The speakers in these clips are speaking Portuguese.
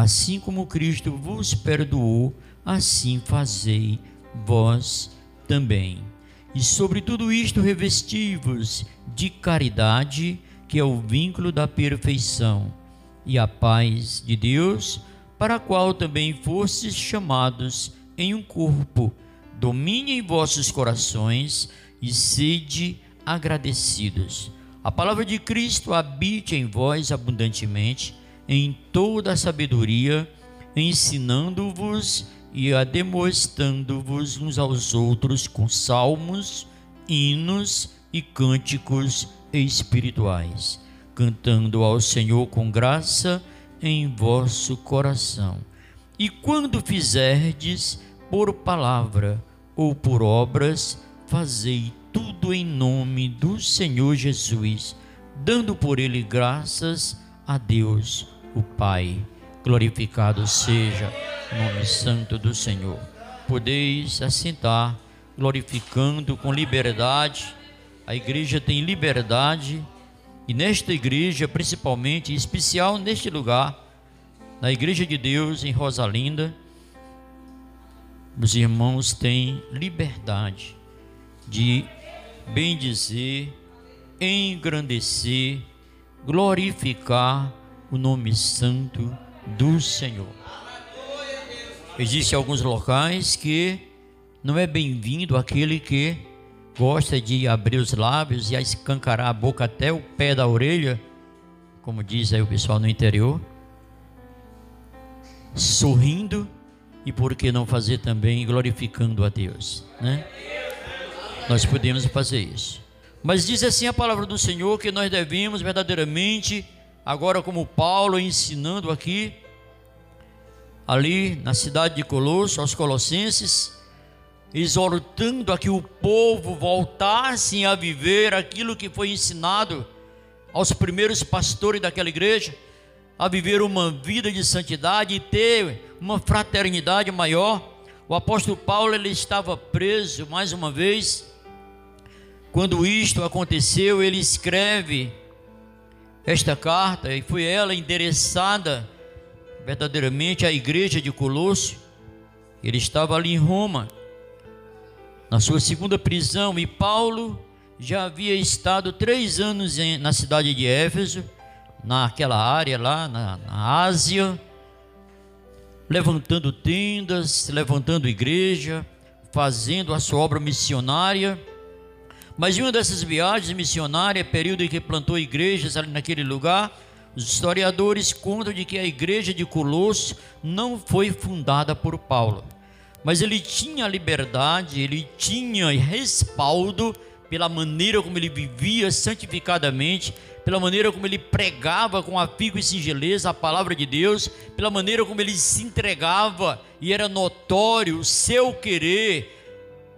assim como Cristo vos perdoou, assim fazei vós também. E sobre tudo isto revesti-vos de caridade, que é o vínculo da perfeição, e a paz de Deus, para a qual também fostes chamados em um corpo, domine em vossos corações e sede agradecidos. A palavra de Cristo habite em vós abundantemente, em toda a sabedoria, ensinando-vos e demonstrando-vos uns aos outros com salmos, hinos e cânticos espirituais, cantando ao Senhor com graça em vosso coração. E quando fizerdes por palavra ou por obras, fazei tudo em nome do Senhor Jesus, dando por ele graças a Deus, o Pai. Glorificado seja o nome santo do Senhor. Podeis assentar, glorificando com liberdade. A igreja tem liberdade, e nesta igreja, principalmente, em especial neste lugar, na Igreja de Deus em Rosalinda, os irmãos têm liberdade de bendizer, engrandecer, glorificar o nome santo do Senhor. Existem alguns locais que não é bem-vindo aquele que gosta de abrir os lábios e escancarar a boca até o pé da orelha, como diz aí o pessoal no interior, sorrindo e por que não fazer também glorificando a Deus, né? Nós podemos fazer isso. Mas diz assim a palavra do Senhor que nós devemos verdadeiramente, agora como Paulo ensinando aqui, ali na cidade de Colosso, aos Colossenses, exortando a que o povo voltasse a viver aquilo que foi ensinado aos primeiros pastores daquela igreja, a viver uma vida de santidade e ter uma fraternidade maior. O apóstolo Paulo ele estava preso mais uma vez quando isto aconteceu, ele escreve esta carta e foi ela endereçada verdadeiramente à igreja de Colosso. Ele estava ali em Roma, na sua segunda prisão, e Paulo já havia estado três anos em, na cidade de Éfeso, naquela área lá na, na Ásia, levantando tendas, levantando igreja, fazendo a sua obra missionária. Mas em uma dessas viagens missionárias, período em que plantou igrejas ali naquele lugar, os historiadores contam de que a igreja de Colosso não foi fundada por Paulo, mas ele tinha liberdade, ele tinha respaldo pela maneira como ele vivia santificadamente, pela maneira como ele pregava com afigo e singeleza a palavra de Deus, pela maneira como ele se entregava e era notório o seu querer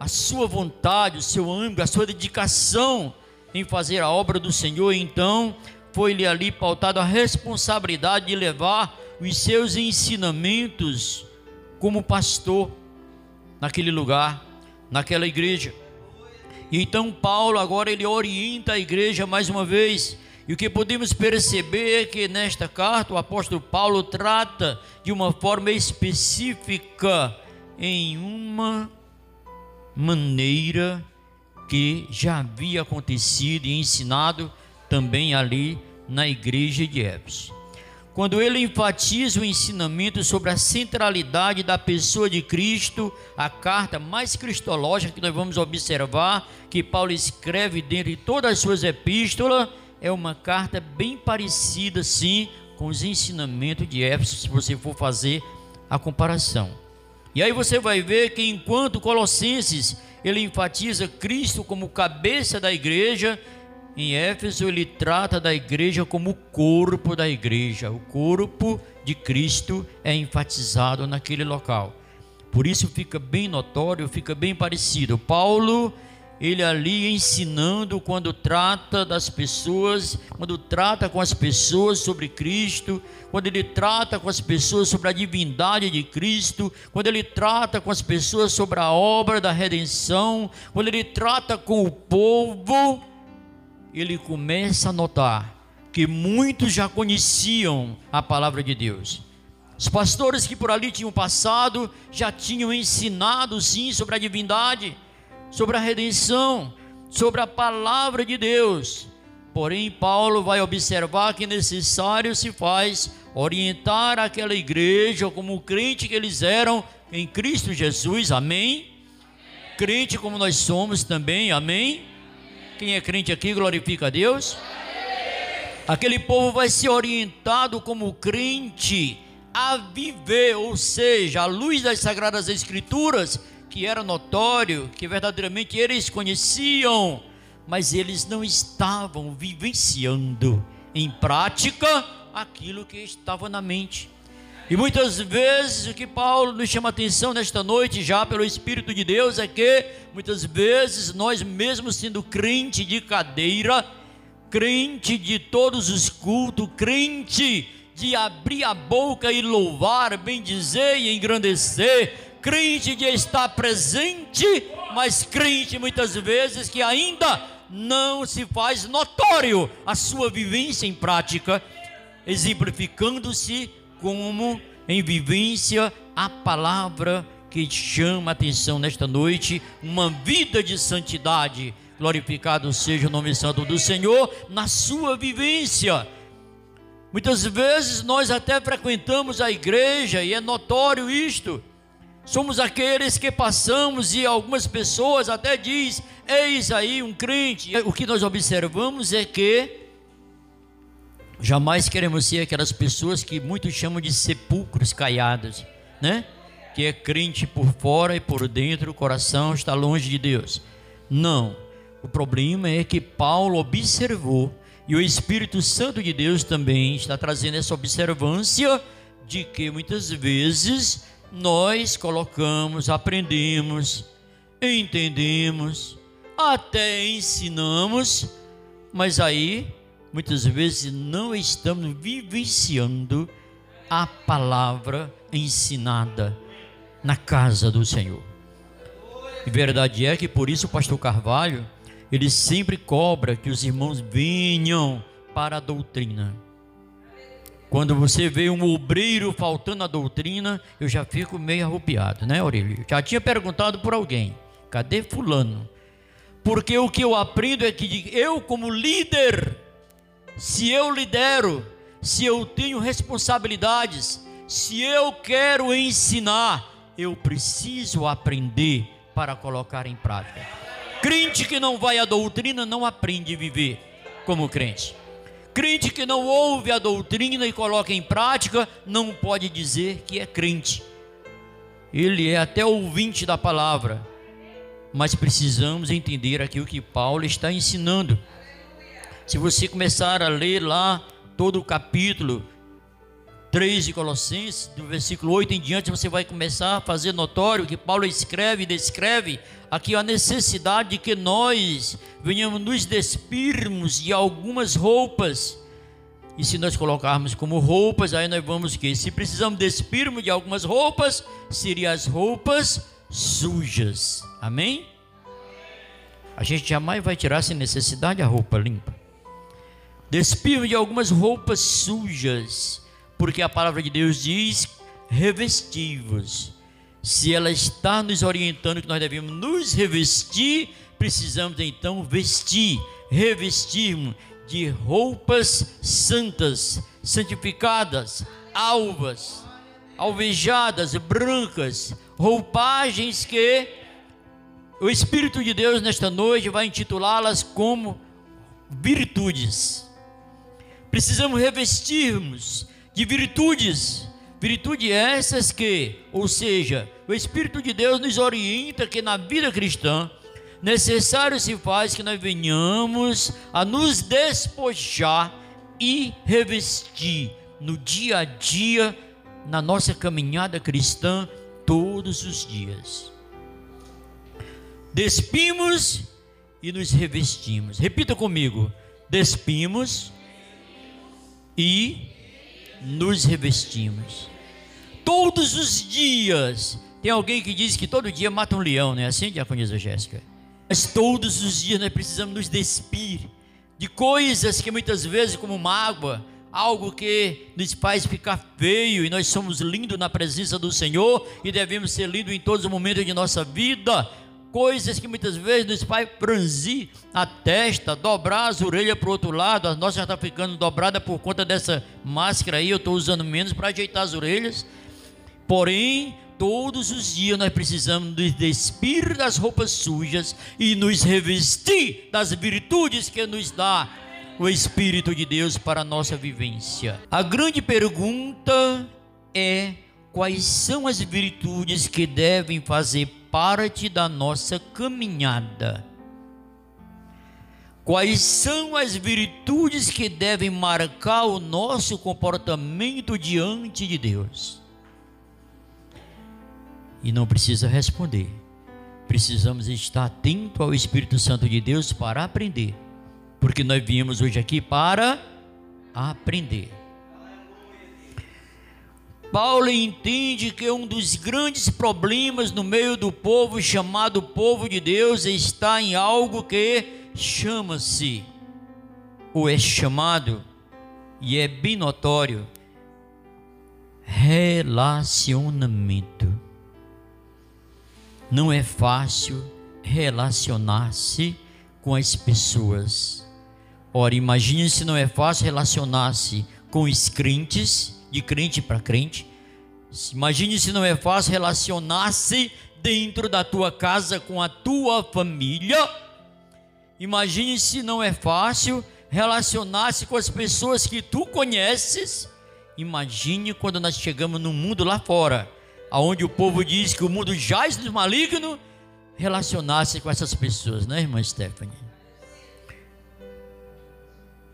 a sua vontade, o seu âmbito, a sua dedicação em fazer a obra do Senhor, então foi-lhe ali pautado a responsabilidade de levar os seus ensinamentos como pastor naquele lugar, naquela igreja. Então Paulo agora ele orienta a igreja mais uma vez. E o que podemos perceber é que nesta carta o apóstolo Paulo trata de uma forma específica em uma maneira que já havia acontecido e ensinado também ali na igreja de Éfeso. Quando ele enfatiza o ensinamento sobre a centralidade da pessoa de Cristo, a carta mais cristológica que nós vamos observar, que Paulo escreve dentro de todas as suas epístolas, é uma carta bem parecida, sim, com os ensinamentos de Éfeso, se você for fazer a comparação. E aí você vai ver que enquanto Colossenses ele enfatiza Cristo como cabeça da igreja, em Éfeso ele trata da igreja como o corpo da igreja. O corpo de Cristo é enfatizado naquele local. Por isso fica bem notório, fica bem parecido. Paulo ele ali ensinando quando trata das pessoas, quando trata com as pessoas sobre Cristo, quando ele trata com as pessoas sobre a divindade de Cristo, quando ele trata com as pessoas sobre a obra da redenção, quando ele trata com o povo, ele começa a notar que muitos já conheciam a palavra de Deus. Os pastores que por ali tinham passado já tinham ensinado sim sobre a divindade, sobre a redenção, sobre a palavra de Deus. Porém, Paulo vai observar que necessário se faz orientar aquela igreja como crente que eles eram em Cristo Jesus, amém? Crente como nós somos também, amém? Quem é crente aqui glorifica a Deus. Aquele povo vai ser orientado como crente a viver, ou seja, a luz das sagradas escrituras, que era notório, que verdadeiramente eles conheciam, mas eles não estavam vivenciando em prática aquilo que estava na mente. E muitas vezes o que Paulo nos chama atenção nesta noite, já pelo Espírito de Deus, é que muitas vezes nós, mesmos sendo crente de cadeira, crente de todos os cultos, crente de abrir a boca e louvar, bendizer e engrandecer, crente de estar presente, mas crente muitas vezes que ainda não se faz notório a sua vivência em prática, exemplificando-se como em vivência a palavra que chama a atenção nesta noite, uma vida de santidade. Glorificado seja o nome santo do Senhor na sua vivência Muitas vezes nós até frequentamos a igreja e é notório isto. Somos aqueles que passamos e algumas pessoas até diz: "Eis aí um crente". O que nós observamos é que jamais queremos ser aquelas pessoas que muitos chamam de sepulcros caiados, né? Que é crente por fora e por dentro o coração está longe de Deus. Não. O problema é que Paulo observou e o Espírito Santo de Deus também está trazendo essa observância de que muitas vezes nós colocamos, aprendemos, entendemos, até ensinamos, mas aí muitas vezes não estamos vivenciando a palavra ensinada na casa do Senhor. E verdade é que por isso o pastor Carvalho ele sempre cobra que os irmãos venham para a doutrina. Quando você vê um obreiro faltando a doutrina, eu já fico meio arrupiado, né, Aurélio? Já tinha perguntado por alguém: cadê Fulano? Porque o que eu aprendo é que eu, como líder, se eu lidero, se eu tenho responsabilidades, se eu quero ensinar, eu preciso aprender para colocar em prática. Crente que não vai à doutrina não aprende a viver como crente. Crente que não ouve a doutrina e coloca em prática não pode dizer que é crente. Ele é até ouvinte da palavra, mas precisamos entender aqui o que Paulo está ensinando. Se você começar a ler lá todo o capítulo 3 de Colossenses, do versículo 8 em diante, você vai começar a fazer notório que Paulo escreve e descreve aqui a necessidade de que nós venhamos nos despirmos de algumas roupas. E se nós colocarmos como roupas, aí nós vamos que se precisamos despirmos de algumas roupas, seriam as roupas sujas. Amém? A gente jamais vai tirar sem necessidade a roupa limpa. Despirmos de algumas roupas sujas, porque a palavra de Deus diz: revestivos se ela está nos orientando que nós devemos nos revestir, precisamos então vestir, revestirmos de roupas santas, santificadas, alvas, alvejadas, brancas, roupagens que o Espírito de Deus nesta noite vai intitulá-las como virtudes. Precisamos revestirmos de virtudes Virtude essas que, ou seja, o Espírito de Deus nos orienta que na vida cristã necessário se faz que nós venhamos a nos despojar e revestir no dia a dia, na nossa caminhada cristã, todos os dias. Despimos e nos revestimos. Repita comigo: despimos e nos revestimos todos os dias. Tem alguém que diz que todo dia mata um leão, não é assim, diaconisa Jéssica? Mas todos os dias nós precisamos nos despir de coisas que muitas vezes, como mágoa, algo que nos faz ficar feio e nós somos lindos na presença do Senhor e devemos ser lindos em todos os momentos de nossa vida. Coisas que muitas vezes nos faz franzir a testa, dobrar as orelhas para o outro lado. A nossa já está ficando dobrada por conta dessa máscara aí. Eu estou usando menos para ajeitar as orelhas. Porém, todos os dias nós precisamos nos despir das roupas sujas e nos revestir das virtudes que nos dá o Espírito de Deus para a nossa vivência. A grande pergunta é: quais são as virtudes que devem fazer parte da nossa caminhada? Quais são as virtudes que devem marcar o nosso comportamento diante de Deus? E não precisa responder. Precisamos estar atento ao Espírito Santo de Deus para aprender porque nós viemos hoje aqui para aprender. Paulo entende que um dos grandes problemas no meio do povo chamado povo de Deus está em algo que chama-se, ou é chamado, e é bem notório, relacionamento. Não é fácil relacionar-se com as pessoas. Ora, imagine se não é fácil relacionar-se com os crentes, de crente para crente. Imagine se não é fácil relacionar-se dentro da tua casa com a tua família. Imagine se não é fácil relacionar-se com as pessoas que tu conheces. Imagine quando nós chegamos no mundo lá fora, aonde o povo diz que o mundo jaz do maligno, relacionar-se com essas pessoas, né, irmã Stephanie?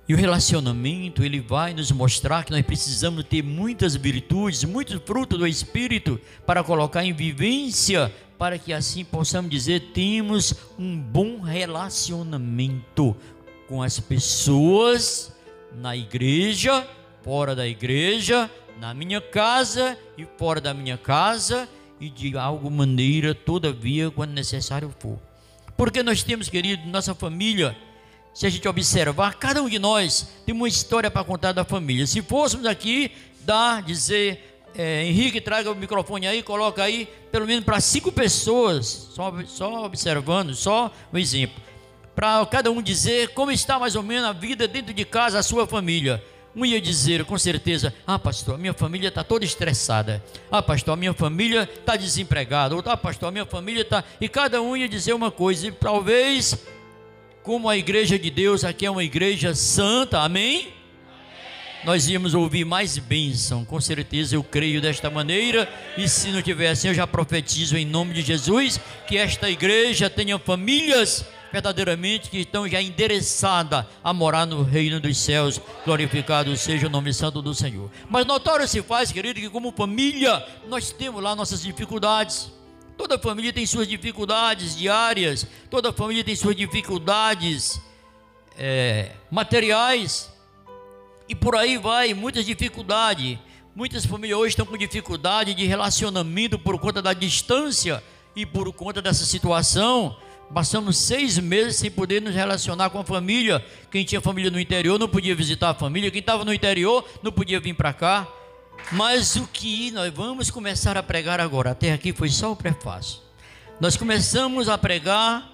E o relacionamento, ele vai nos mostrar que nós precisamos ter muitas virtudes, muito fruto do Espírito para colocar em vivência, para que assim possamos dizer, temos um bom relacionamento com as pessoas na igreja, fora da igreja, na minha casa e fora da minha casa e de alguma maneira, todavia, quando necessário for. Porque nós temos, querido, nossa família se a gente observar, cada um de nós tem uma história para contar da família. Se fôssemos aqui dar, dizer, é, Henrique, traga o microfone aí, coloca aí, pelo menos para cinco pessoas, só, só observando, só um exemplo. Para cada um dizer como está mais ou menos a vida dentro de casa, a sua família. Um ia dizer com certeza: Ah, pastor, a minha família está toda estressada. Ah, pastor, a minha família está desempregada. Ou, ah, pastor, a minha família está. E cada um ia dizer uma coisa. E talvez como a igreja de Deus aqui é uma igreja santa, amém? amém? Nós íamos ouvir mais bênção, com certeza eu creio desta maneira, e se não tiver assim, eu já profetizo em nome de Jesus que esta igreja tenha famílias verdadeiramente que estão já endereçadas a morar no reino dos céus, glorificado seja o nome santo do Senhor. Mas notório se faz, querido, que como família nós temos lá nossas dificuldades. Toda família tem suas dificuldades diárias, toda família tem suas dificuldades é, materiais, e por aí vai, muitas dificuldades. Muitas famílias hoje estão com dificuldade de relacionamento por conta da distância e por conta dessa situação. Passamos seis meses sem poder nos relacionar com a família. Quem tinha família no interior não podia visitar a família, quem estava no interior não podia vir para cá. Mas o que nós vamos começar a pregar agora, até aqui foi só o prefácio. Nós começamos a pregar,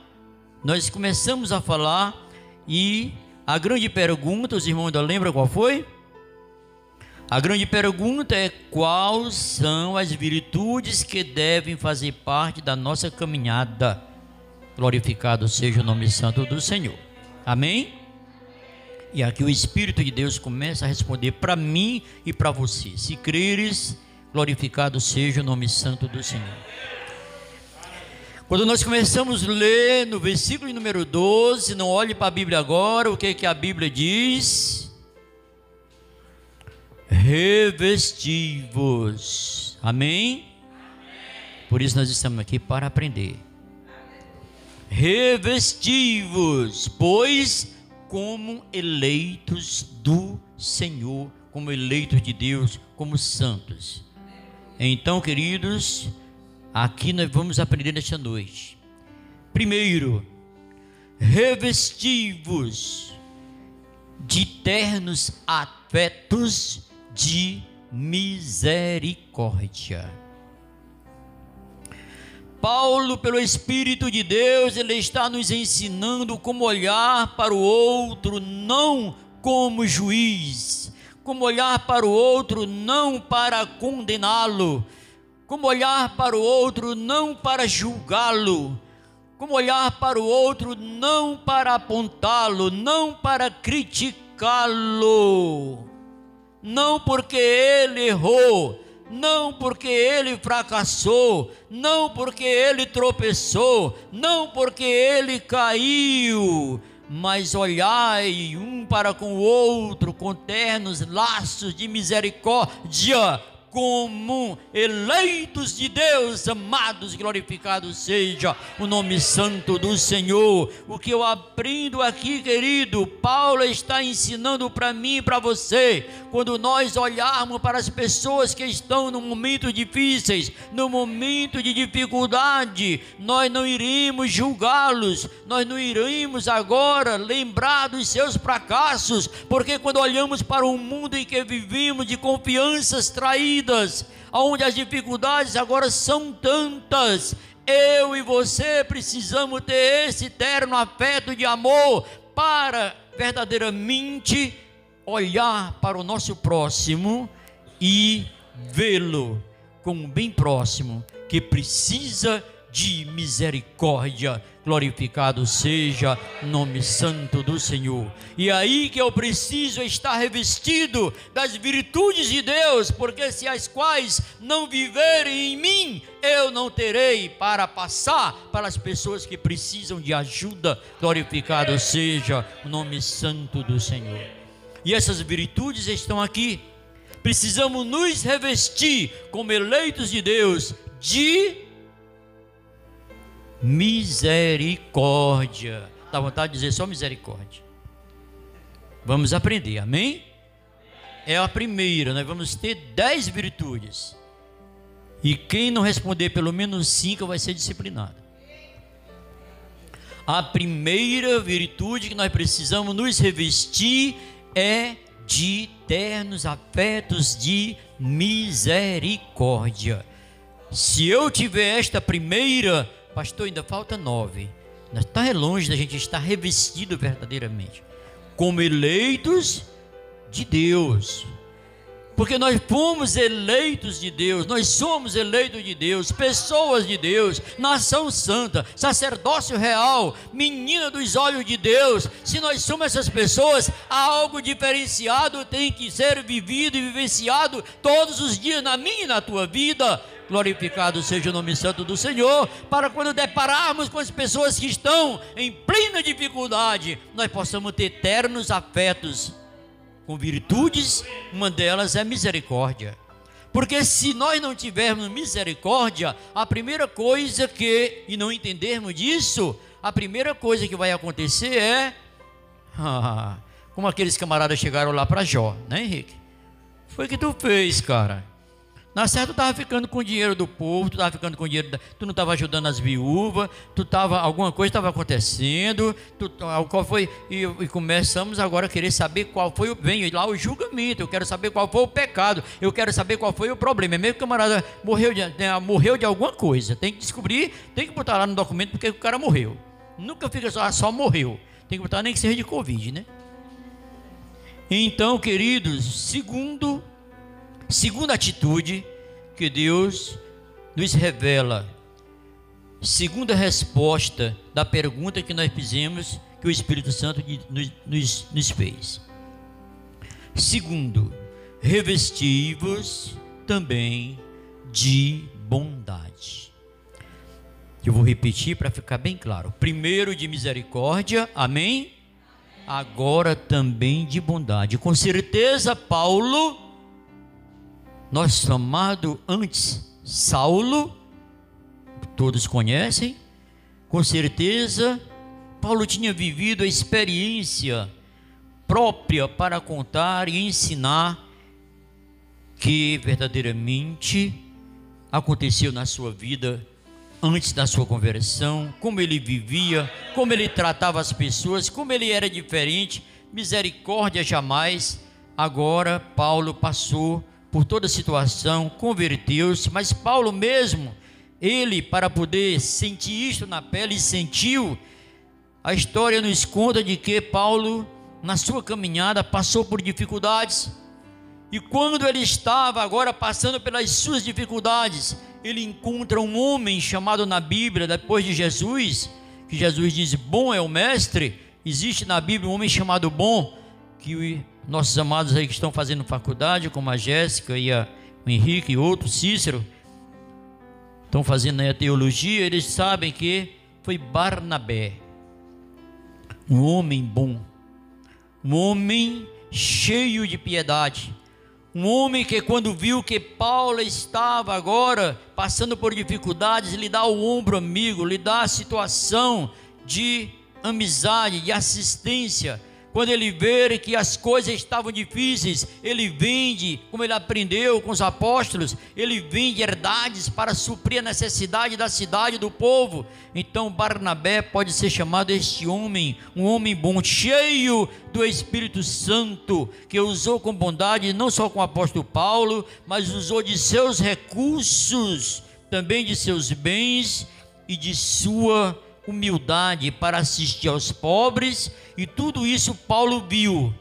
nós começamos a falar e a grande pergunta, os irmãos ainda lembram qual foi? A grande pergunta é quais são as virtudes que devem fazer parte da nossa caminhada. Glorificado seja o nome santo do Senhor. Amém? E aqui o Espírito de Deus começa a responder para mim e para você. Se creres, glorificado seja o nome santo do Senhor. Quando nós começamos a ler no versículo número 12, não olhe para a Bíblia agora, o que, que a Bíblia diz? Revestivos. Amém? Por isso nós estamos aqui para aprender. Revestivos, pois como eleitos do Senhor, como eleitos de Deus, como santos. Então, queridos, aqui nós vamos aprender nesta noite. Primeiro, revestivos de ternos afetos de misericórdia. Paulo, pelo Espírito de Deus, ele está nos ensinando como olhar para o outro não como juiz, como olhar para o outro não para condená-lo, como olhar para o outro não para julgá-lo, como olhar para o outro não para apontá-lo, não para criticá-lo, não porque ele errou, não porque ele fracassou, não porque ele tropeçou, não porque ele caiu, mas olhai um para com o outro com ternos laços de misericórdia, comum, eleitos de Deus, amados, glorificado seja o nome santo do Senhor. O que eu aprendo aqui, querido, Paulo está ensinando para mim e para você, quando nós olharmos para as pessoas que estão no momento difíceis, no momento de dificuldade, nós não iremos julgá-los, nós não iremos agora lembrar dos seus fracassos, porque quando olhamos para o mundo em que vivemos de confianças traídas, vidas, onde as dificuldades agora são tantas. Eu e você precisamos ter esse terno afeto de amor para verdadeiramente olhar para o nosso próximo e vê-lo como bem próximo que precisa de misericórdia. Glorificado seja o nome santo do Senhor. E aí que eu preciso estar revestido das virtudes de Deus, porque se as quais não viverem em mim, eu não terei para passar para as pessoas que precisam de ajuda. Glorificado seja o nome santo do Senhor. E essas virtudes estão aqui. Precisamos nos revestir como eleitos de Deus de misericórdia. Dá vontade de dizer só misericórdia. Vamos aprender, amém? É a primeira, nós vamos ter dez virtudes. E quem não responder pelo menos cinco vai ser disciplinado. A primeira virtude que nós precisamos nos revestir é de ternos afetos de misericórdia. Se eu tiver esta primeira, Pastor, ainda falta nove. Está longe da gente estar revestido verdadeiramente. Como eleitos de Deus. Porque nós fomos eleitos de Deus, nós somos eleitos de Deus, pessoas de Deus, nação santa, sacerdócio real, menina dos olhos de Deus. Se nós somos essas pessoas, algo diferenciado tem que ser vivido e vivenciado todos os dias na minha e na tua vida. Glorificado seja o nome santo do Senhor, para quando depararmos com as pessoas que estão em plena dificuldade, nós possamos ter eternos afetos com virtudes, uma delas é misericórdia. Porque se nós não tivermos misericórdia, a primeira coisa que, e não entendermos disso, a primeira coisa que vai acontecer é, como aqueles camaradas chegaram lá para Jó, né Henrique? Foi que tu fez, cara. Na certa, tu estava ficando com o dinheiro do povo, tu estava ficando com o dinheiro, da, tu não estava ajudando as viúvas, tu estava, alguma coisa estava acontecendo, tu, qual foi, e, e, começamos agora a querer saber qual foi o, vem lá o julgamento, eu quero saber qual foi o pecado, eu quero saber qual foi o problema, é mesmo que o camarada morreu de, né, morreu de alguma coisa, tem que descobrir, tem que botar lá no documento porque o cara morreu, nunca fica só, só morreu, tem que botar nem que seja de Covid, né? Então, queridos, segundo Segunda atitude que Deus nos revela. Segunda resposta da pergunta que nós fizemos, que o Espírito Santo nos, nos, fez. Segundo, revestivos também de bondade. Eu vou repetir para ficar bem claro. Primeiro de misericórdia, amém? Agora também de bondade. Com certeza, Paulo nosso amado antes Saulo, todos conhecem, com certeza, Paulo tinha vivido a experiência própria para contar e ensinar que verdadeiramente aconteceu na sua vida antes da sua conversão, como ele vivia, como ele tratava as pessoas, como ele era diferente, misericórdia jamais. Agora Paulo passou por toda a situação, converteu-se, mas Paulo mesmo, ele para poder sentir isto na pele, sentiu. A história nos conta de que Paulo, na sua caminhada, passou por dificuldades. E quando ele estava agora passando pelas suas dificuldades, ele encontra um homem chamado na Bíblia, depois de Jesus, que Jesus diz: Bom é o Mestre. Existe na Bíblia um homem chamado Bom, que nossos amados aí que estão fazendo faculdade, como a Jéssica e a, o Henrique e outros, Cícero, estão fazendo a teologia, eles sabem que foi Barnabé, um homem bom, um homem cheio de piedade, um homem que, quando viu que Paulo estava agora passando por dificuldades, lhe dá o ombro amigo, lhe dá a situação de amizade, de assistência quando ele vê que as coisas estavam difíceis, ele vende, como ele aprendeu com os apóstolos, ele vende herdades para suprir a necessidade da cidade do povo. Então Barnabé pode ser chamado este homem, um homem bom, cheio do Espírito Santo, que usou com bondade não só com o apóstolo Paulo, mas usou de seus recursos, também de seus bens e de sua humildade para assistir aos pobres, e tudo isso Paulo viu.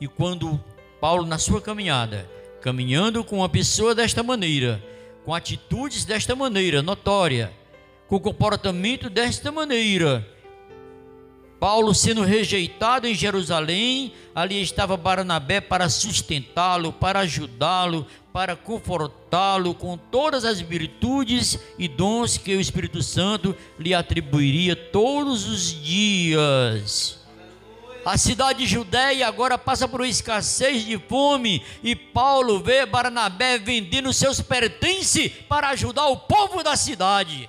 E quando Paulo, na sua caminhada, caminhando com uma pessoa desta maneira, com atitudes desta maneira, notória, com comportamento desta maneira, Paulo sendo rejeitado em Jerusalém, ali estava Barnabé para sustentá-lo, para ajudá-lo, para confortá-lo com todas as virtudes e dons que o Espírito Santo lhe atribuiria todos os dias. A cidade de Judéia agora passa por uma escassez de fome e Paulo vê Barnabé vendendo seus pertences para ajudar o povo da cidade.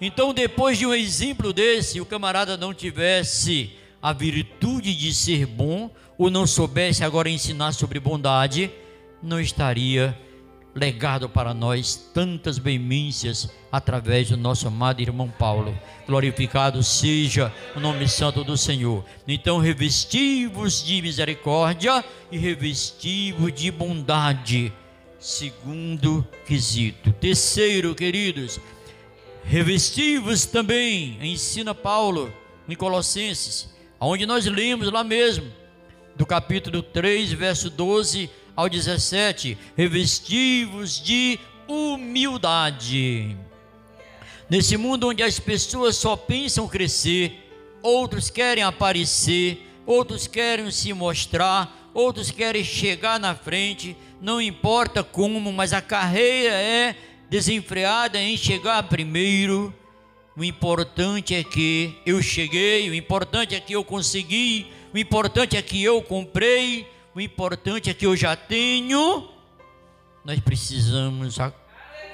Então, depois de um exemplo desse, o camarada não tivesse a virtude de ser bom, ou não soubesse agora ensinar sobre bondade, não estaria legado para nós tantas veemências através do nosso amado irmão Paulo. Glorificado seja o nome santo do Senhor. Então, revestivos de misericórdia e revestivos de bondade. Segundo quesito. Terceiro, queridos, Revestivos também, ensina Paulo em Colossenses, onde nós lemos lá mesmo, do capítulo 3, verso 12 ao 17: revestivos de humildade. Nesse mundo onde as pessoas só pensam crescer, outros querem aparecer, outros querem se mostrar, outros querem chegar na frente, não importa como, mas a carreira é desenfreada em chegar primeiro. O importante é que eu cheguei, o importante é que eu consegui, o importante é que eu comprei, o importante é que eu já tenho. Nós precisamos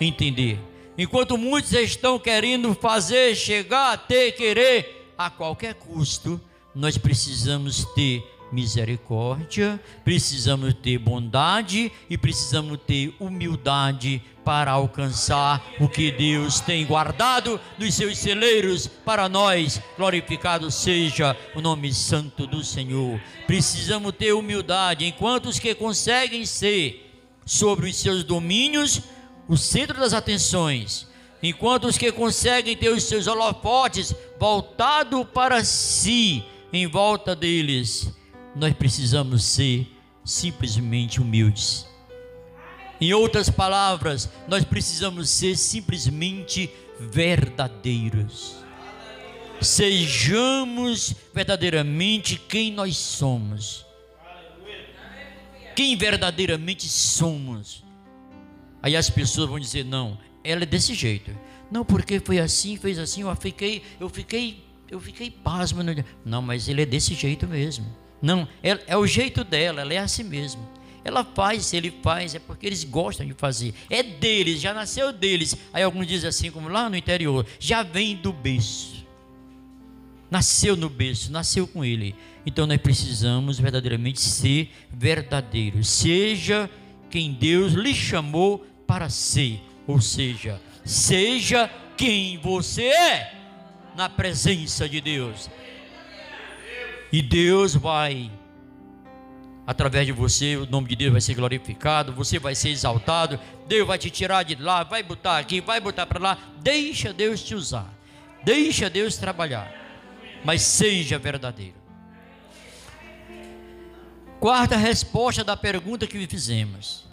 entender. Enquanto muitos estão querendo fazer, chegar, ter, querer a qualquer custo, nós precisamos ter misericórdia, precisamos ter bondade e precisamos ter humildade para alcançar o que Deus tem guardado nos seus celeiros para nós. Glorificado seja o nome santo do Senhor. Precisamos ter humildade, enquanto os que conseguem ser sobre os seus domínios o centro das atenções, enquanto os que conseguem ter os seus holofotes voltado para si, em volta deles, nós precisamos ser simplesmente humildes em outras palavras, nós precisamos ser simplesmente verdadeiros. Sejamos verdadeiramente quem nós somos. Quem verdadeiramente somos. Aí as pessoas vão dizer: não, ela é desse jeito. Não, porque foi assim, fez assim, eu fiquei, eu fiquei, eu fiquei pasmo. Não, mas ele é desse jeito mesmo. Não, é, é o jeito dela, ela é assim mesmo. Ela faz, se ele faz, é porque eles gostam de fazer. É deles, já nasceu deles. Aí alguns dizem assim, como lá no interior, já vem do berço. Nasceu no berço, nasceu com ele. Então nós precisamos verdadeiramente ser verdadeiros. Seja quem Deus lhe chamou para ser. Ou seja, seja quem você é na presença de Deus. E Deus vai através de você o nome de Deus vai ser glorificado, você vai ser exaltado, Deus vai te tirar de lá, vai botar aqui, vai botar para lá. Deixa Deus te usar, deixa Deus trabalhar, mas seja verdadeiro. Quarta resposta da pergunta que fizemos.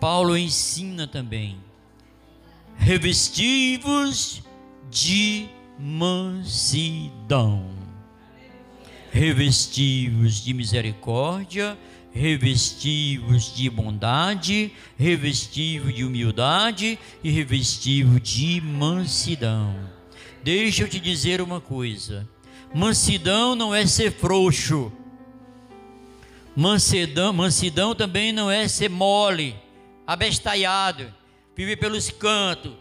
Paulo ensina também: revestivos de mansidão revestivos de misericórdia, revestivos de bondade, revestivos de humildade e revestivos de mansidão. Deixa eu te dizer uma coisa: mansidão não é ser frouxo, mansidão, mansidão também não é ser mole, abestalhado, viver pelos cantos,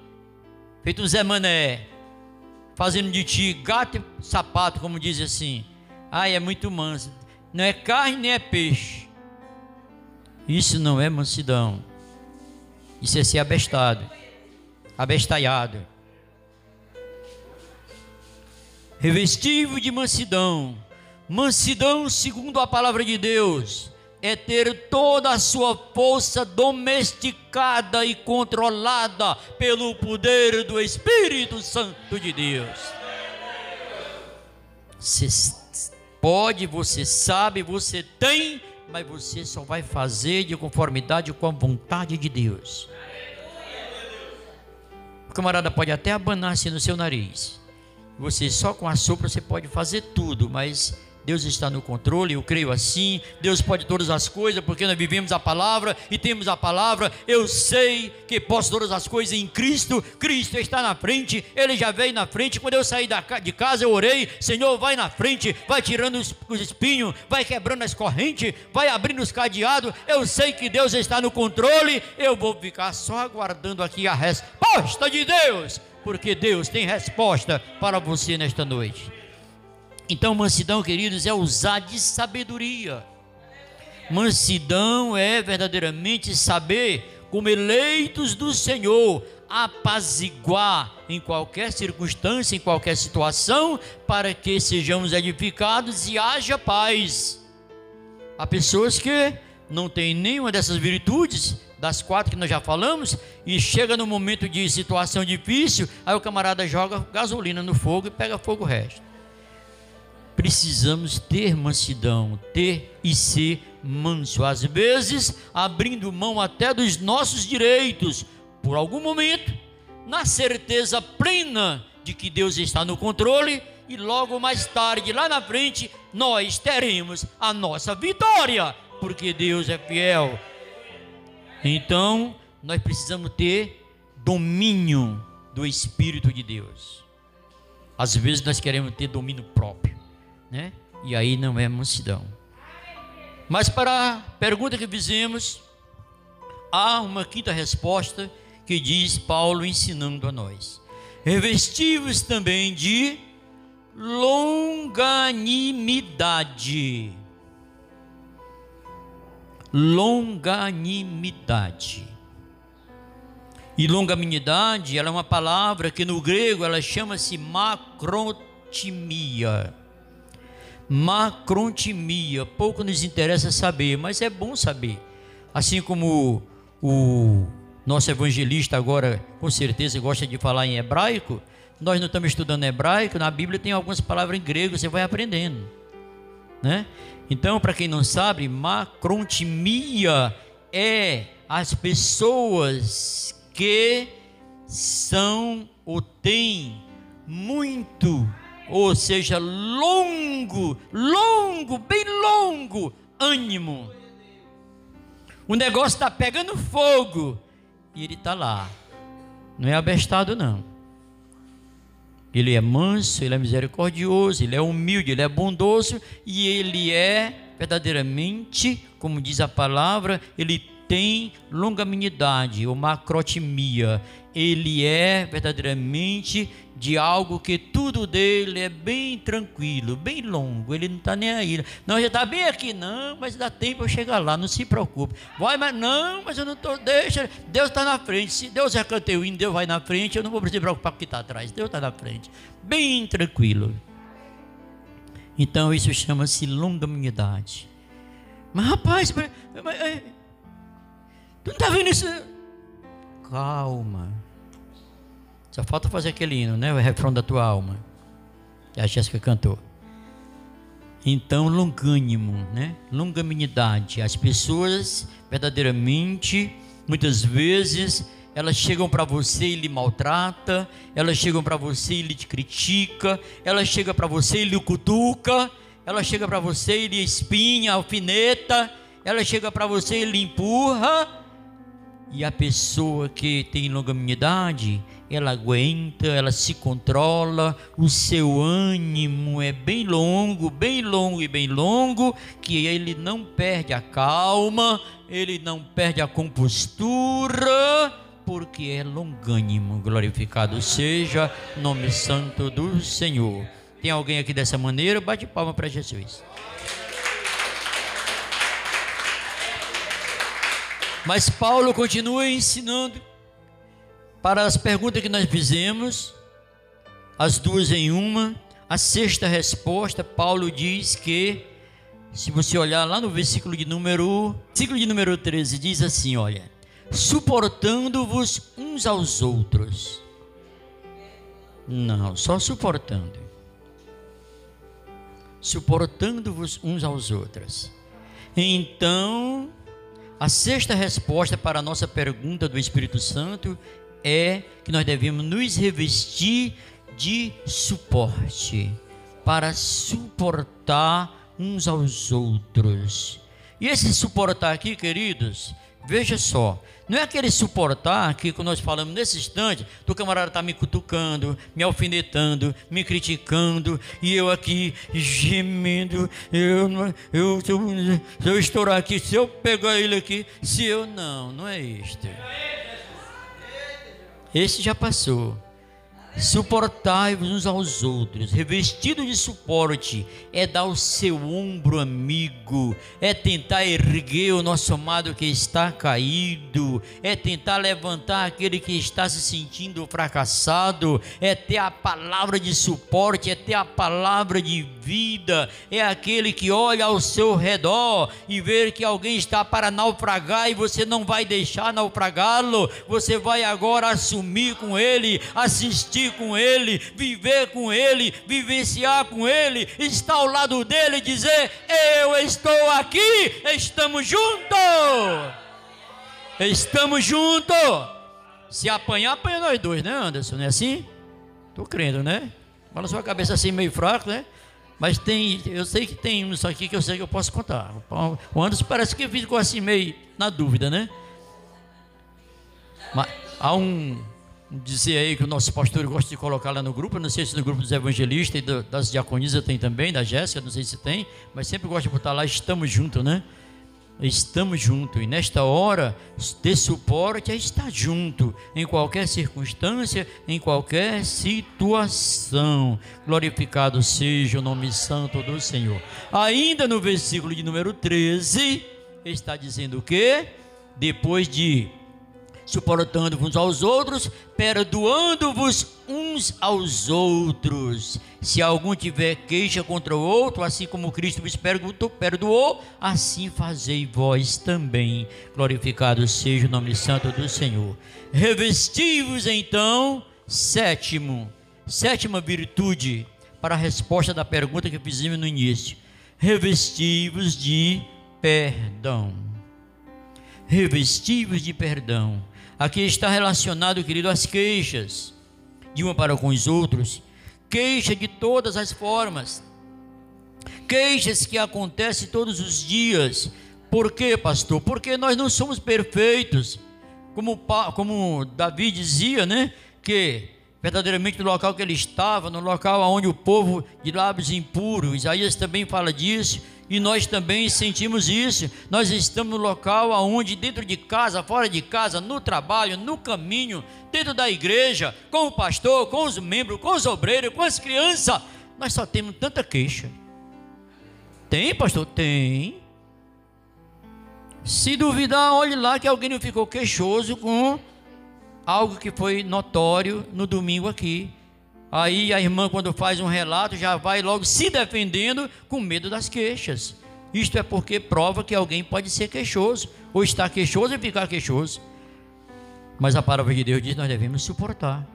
feito um Zé Mané, fazendo de ti gato e sapato, como diz assim. Ai, é muito manso. Não é carne nem é peixe. Isso não é mansidão. Isso é ser abestado, abestalhado. Revestivo de mansidão. Mansidão, segundo a palavra de Deus, é ter toda a sua força domesticada e controlada pelo poder do Espírito Santo de Deus. Você pode, você sabe, você tem, mas você só vai fazer de conformidade com a vontade de Deus. O camarada pode até abanar-se no seu nariz. Você só com a sopra você pode fazer tudo, mas Deus está no controle, eu creio assim. Deus pode todas as coisas, porque nós vivemos a palavra e temos a palavra. Eu sei que posso todas as coisas em Cristo. Cristo está na frente, ele já veio na frente. Quando eu saí de casa, eu orei: Senhor, vai na frente, vai tirando os espinhos, vai quebrando as correntes, vai abrindo os cadeados. Eu sei que Deus está no controle. Eu vou ficar só aguardando aqui a resposta de Deus, porque Deus tem resposta para você nesta noite. Então, mansidão, queridos, é usar de sabedoria. Mansidão é verdadeiramente saber, como eleitos do Senhor, apaziguar em qualquer circunstância, em qualquer situação, para que sejamos edificados e haja paz. Há pessoas que não têm nenhuma dessas virtudes, das quatro que nós já falamos, e chega no momento de situação difícil, aí o camarada joga gasolina no fogo e pega fogo o resto precisamos ter mansidão, ter e ser manso, às vezes abrindo mão até dos nossos direitos, por algum momento, na certeza plena de que Deus está no controle e logo mais tarde, lá na frente, nós teremos a nossa vitória, porque Deus é fiel. Então, nós precisamos ter domínio do Espírito de Deus. Às vezes nós queremos ter domínio próprio né? E aí não é mansidão. Mas para a pergunta que fizemos, há uma quinta resposta que diz Paulo ensinando a nós: revestivos também de longanimidade. Longanimidade. E longanimidade, ela é uma palavra que no grego ela chama-se macrotimia macrontimia. Pouco nos interessa saber, mas é bom saber. Assim como o nosso evangelista agora, com certeza, gosta de falar em hebraico, nós não estamos estudando hebraico, na Bíblia tem algumas palavras em grego, você vai aprendendo. Né? Então, para quem não sabe, macrontimia é as pessoas que são ou têm muito ou seja, longo, longo, bem longo ânimo. O negócio está pegando fogo e ele está lá. Não é abestado, não. Ele é manso, ele é misericordioso, ele é humilde, ele é bondoso e ele é verdadeiramente, como diz a palavra, ele tem longanimidade ou macrotimia. Ele é verdadeiramente de algo que tudo dele é bem tranquilo, bem longo, ele não está nem aí. Não, já está bem aqui, não, mas dá tempo eu chegar lá, não se preocupe. Vai, mas não, mas eu não estou, deixa, Deus está na frente. Se Deus já cantei o hino, Deus vai na frente, eu não vou me preocupar com o que está atrás, Deus está na frente, bem tranquilo. Então isso chama-se longanimidade. Mas rapaz, mas, mas, é, tu não está vendo isso? Calma. Só falta fazer aquele hino, né? O refrão da tua alma. Que a Jéssica cantou. Então, longânimo, né? Longanimidade. As pessoas, verdadeiramente, muitas vezes, elas chegam para você e lhe maltrata, elas chegam para você e lhe critica, elas chegam para você e lhe cutuca, ela chega para você e lhe espinha, alfineta, ela chega para você e lhe empurra, e a pessoa que tem longanimidade, ela aguenta, ela se controla, o seu ânimo é bem longo, bem longo e bem longo, que ele não perde a calma, ele não perde a compostura, porque é longânimo. Glorificado seja nome santo do Senhor. Tem alguém aqui dessa maneira? Bate palma para Jesus. Mas Paulo continua ensinando para as perguntas que nós fizemos, as duas em uma. A sexta resposta, Paulo diz que, se você olhar lá no versículo de número, versículo de número 13, diz assim: olha, suportando-vos uns aos outros. Não, só suportando. Suportando-vos uns aos outros. Então, a sexta resposta para a nossa pergunta do Espírito Santo é que nós devemos nos revestir de suporte para suportar uns aos outros. E esse suportar aqui, queridos, veja só, não é aquele suportar que nós falamos nesse instante, o camarada está me cutucando, me alfinetando, me criticando, e eu aqui gemendo, eu, eu, se, eu, se eu estourar aqui, se eu pegar ele aqui, se eu não, não é isto. Esse já passou. Suportai-vos uns aos outros, revestido de suporte, é dar o seu ombro amigo, é tentar erguer o nosso amado que está caído, é tentar levantar aquele que está se sentindo fracassado, é ter a palavra de suporte, é ter a palavra de vida, é aquele que olha ao seu redor e ver que alguém está para naufragar e você não vai deixar naufragá-lo, você vai agora assumir com ele, assistir com Ele, viver com Ele, vivenciar com Ele, estar ao lado dele e dizer: Eu estou aqui, estamos juntos. Estamos juntos. Se apanhar, apanha nós dois, né, Anderson? Não é assim? Estou crendo, né? Fala sua cabeça assim meio fraco, né? Mas tem, eu sei que tem isso aqui que eu sei que eu posso contar. O Anderson parece que ficou assim meio na dúvida, né? Mas há um dizer aí que o nosso pastor gosta de colocar lá no grupo, não sei se no grupo dos evangelistas e das diaconisas tem também, da Jéssica, não sei se tem, mas sempre gosta de botar lá, estamos juntos, né? Estamos juntos e nesta hora ter suporte é estar junto em qualquer circunstância, em qualquer situação. Glorificado seja o nome santo do Senhor. Ainda no versículo de número 13, está dizendo o que? Depois de suportando-vos aos outros, perdoando-vos uns aos outros. Se algum tiver queixa contra o outro, assim como Cristo vos perdoou, assim fazei vós também. Glorificado seja o nome santo do Senhor. Revesti-vos então, sétimo, sétima virtude, para a resposta da pergunta que fizemos no início. Revesti-vos de perdão. Revesti-vos de perdão. Aqui está relacionado, querido, às queixas de uma para com os outros, queixa de todas as formas, queixas que acontecem todos os dias. Por quê, pastor? Porque nós não somos perfeitos. Como, como Davi dizia, né? Que verdadeiramente no local que ele estava, no local onde o povo de lábios impuros, Isaías também fala disso e nós também sentimos isso. Nós estamos no local onde, dentro de casa, fora de casa, no trabalho, no caminho, dentro da igreja, com o pastor, com os membros, com os obreiros, com as crianças, nós só temos tanta queixa. Tem, pastor? Tem. Se duvidar, olhe lá que alguém não ficou queixoso com algo que foi notório no domingo aqui. Aí a irmã, quando faz um relato, já vai logo se defendendo com medo das queixas. Isto é porque prova que alguém pode ser queixoso, ou estar queixoso e ficar queixoso. Mas a palavra de Deus diz que nós devemos suportar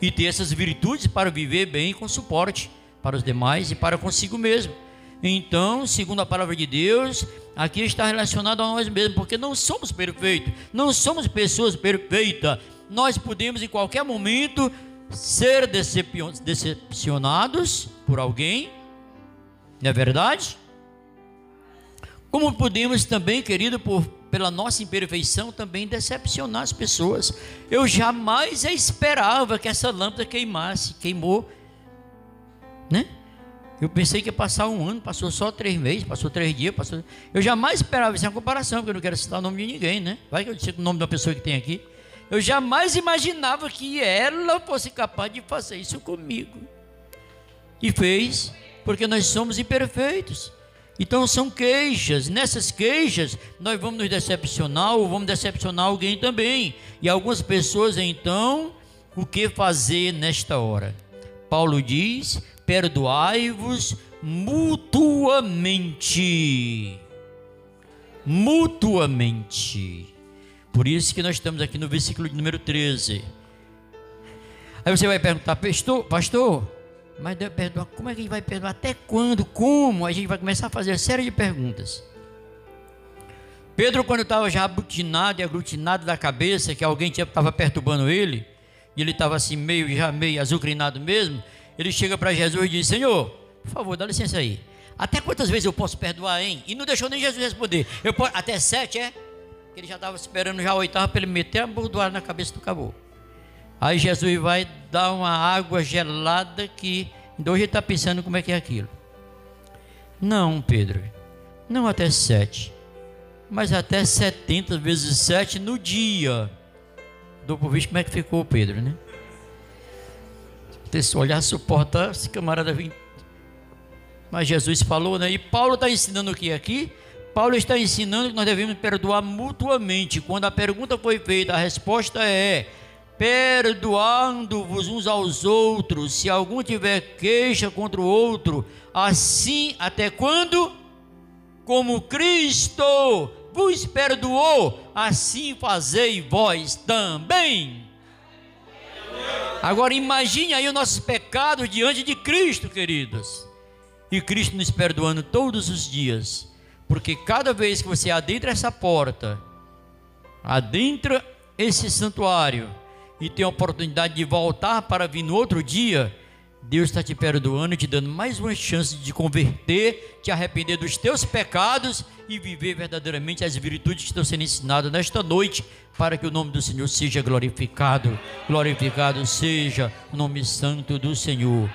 e ter essas virtudes para viver bem com suporte para os demais e para consigo mesmo. Então, segundo a palavra de Deus, aqui está relacionado a nós mesmos, porque não somos perfeitos, não somos pessoas perfeitas. Nós podemos em qualquer momento ser decepcionados por alguém, não é verdade? Como podemos também, querido, por, pela nossa imperfeição, também decepcionar as pessoas. Eu jamais esperava que essa lâmpada queimasse, queimou, né? Eu pensei que ia passar um ano, passou só três meses, passou três dias, passou. Eu jamais esperava isso uma comparação, porque eu não quero citar o nome de ninguém, né? Vai que eu disse o nome da pessoa que tem aqui. Eu jamais imaginava que ela fosse capaz de fazer isso comigo. E fez, porque nós somos imperfeitos. Então são queixas. Nessas queixas, nós vamos nos decepcionar ou vamos decepcionar alguém também. E algumas pessoas, então, o que fazer nesta hora? Paulo diz: perdoai-vos mutuamente. Mutuamente. Por isso que nós estamos aqui no versículo número 13. Aí você vai perguntar, pastor, pastor, mas perdoar, como é que a gente vai perdoar? Até quando? Como? A gente vai começar a fazer uma série de perguntas. Pedro, quando estava já abutinado e aglutinado da cabeça, que alguém estava perturbando ele, e ele estava assim, meio, já meio azucrinado mesmo, ele chega para Jesus e diz: Senhor, por favor, dá licença aí. Até quantas vezes eu posso perdoar, hein? E não deixou nem Jesus responder. Eu posso, até sete, é? Ele já estava esperando já a oitava para ele meter a bordoada na cabeça do caboclo. Aí Jesus vai dar uma água gelada que hoje ele está pensando como é que é aquilo. Não, Pedro, não até sete, mas até setenta vezes sete no dia. Dou por visto como é que ficou Pedro, né? Se olhar, suporta esse camarada vir. Mas Jesus falou, né? E Paulo está ensinando o que aqui? Paulo está ensinando que nós devemos perdoar mutuamente. Quando a pergunta foi feita, a resposta é: perdoando-vos uns aos outros, se algum tiver queixa contra o outro, assim até quando? Como Cristo vos perdoou, assim fazei vós também. Agora imagine aí os nossos pecados diante de Cristo, queridos. E Cristo nos perdoando todos os dias. Porque cada vez que você adentra essa porta, adentra esse santuário, e tem a oportunidade de voltar para vir no outro dia, Deus está te perdoando e te dando mais uma chance de converter, te arrepender dos teus pecados e viver verdadeiramente as virtudes que estão sendo ensinadas nesta noite, para que o nome do Senhor seja glorificado. Glorificado seja o nome santo do Senhor.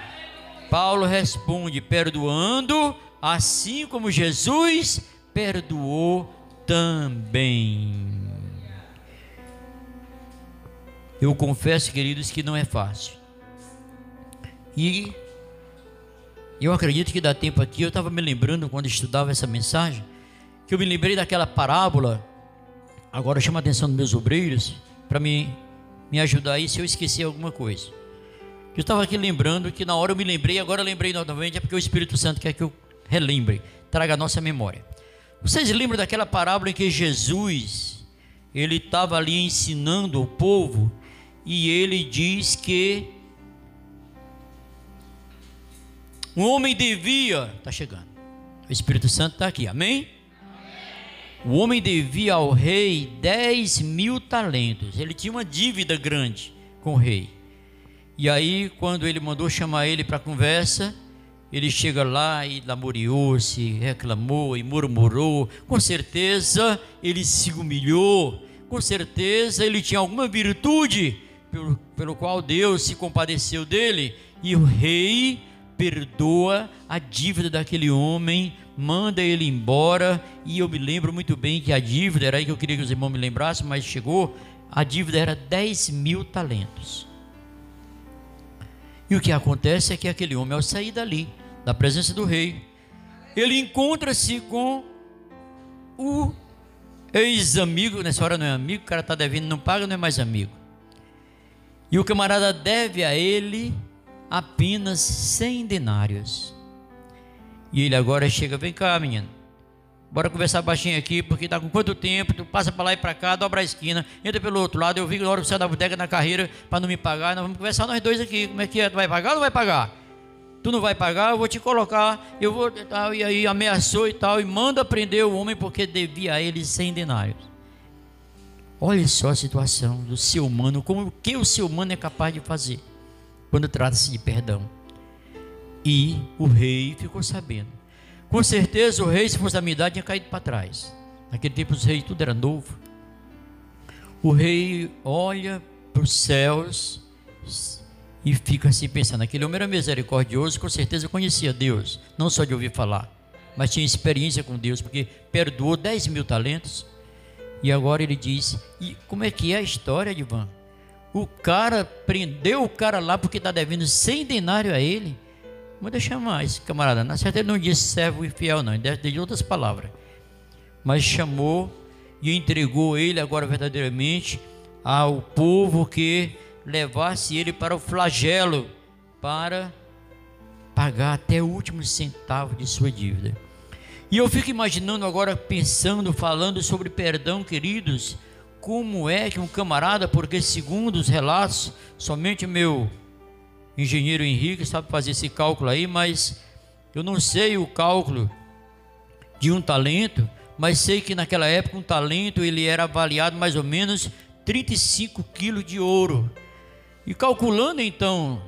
Paulo responde: perdoando, assim como Jesus perdoou também. Eu confesso, queridos, que não é fácil. E eu acredito que dá tempo aqui. Eu estava me lembrando quando estudava essa mensagem, que eu me lembrei daquela parábola. Agora chama a atenção dos meus obreiros para me, me ajudar aí se eu esquecer alguma coisa. Eu estava aqui lembrando que na hora eu me lembrei, agora eu lembrei novamente, é porque o Espírito Santo quer que eu relembre, traga a nossa memória. Vocês lembram daquela parábola em que Jesus ele estava ali ensinando o povo e ele diz que um homem devia, está chegando, o Espírito Santo está aqui, amém? O homem devia ao rei 10 mil talentos, ele tinha uma dívida grande com o rei. E aí, quando ele mandou chamar ele para conversa, ele chega lá e lamuriou-se, reclamou e murmurou. Com certeza ele se humilhou, com certeza ele tinha alguma virtude pelo, pelo qual Deus se compadeceu dele, e o rei perdoa a dívida daquele homem, manda ele embora, e eu me lembro muito bem que a dívida, era aí que eu queria que os irmãos me lembrassem, mas chegou, a dívida era 10 mil talentos. E o que acontece é que aquele homem, ao sair dali, da presença do rei, ele encontra-se com o ex-amigo, nessa hora não é amigo, o cara está devendo, não paga, não é mais amigo. E o camarada deve a ele apenas 100 denários. E ele agora chega, vem cá, menino. Bora conversar baixinho aqui, porque tá com quanto tempo? Tu passa para lá e para cá, dobra a esquina, entra pelo outro lado. Eu vi na hora que você da bodega na carreira para não me pagar. Nós vamos conversar nós dois aqui. Como é que é? Tu vai pagar ou não vai pagar? Tu não vai pagar, eu vou te colocar. Eu vou tal. E aí ameaçou e tal. E manda prender o homem porque devia a ele 100 denários. Olha só a situação do ser humano, como o que o ser humano é capaz de fazer quando trata-se de perdão. E o rei ficou sabendo. Com certeza o rei, se fosse da minha idade, tinha caído para trás. Naquele tempo os reis tudo era novo. O rei olha para os céus e fica assim pensando: aquele homem era misericordioso, com certeza conhecia Deus, não só de ouvir falar, mas tinha experiência com Deus, porque perdoou 10 mil talentos. E agora ele diz: e como é que é a história, Ivan? O cara prendeu o cara lá porque está devendo 100 denários a ele. Vou deixar mais, camarada. Na certeza ele não disse servo infiel, não. Ele deve de outras palavras. Mas chamou e entregou ele agora verdadeiramente ao povo que levasse ele para o flagelo, para pagar até o último centavo de sua dívida. E eu fico imaginando agora, pensando, falando sobre perdão, queridos, como é que um camarada, porque segundo os relatos, somente meu engenheiro Henrique sabe fazer esse cálculo aí, mas eu não sei o cálculo de um talento, mas sei que naquela época um talento ele era avaliado mais ou menos 35 quilos de ouro. E calculando então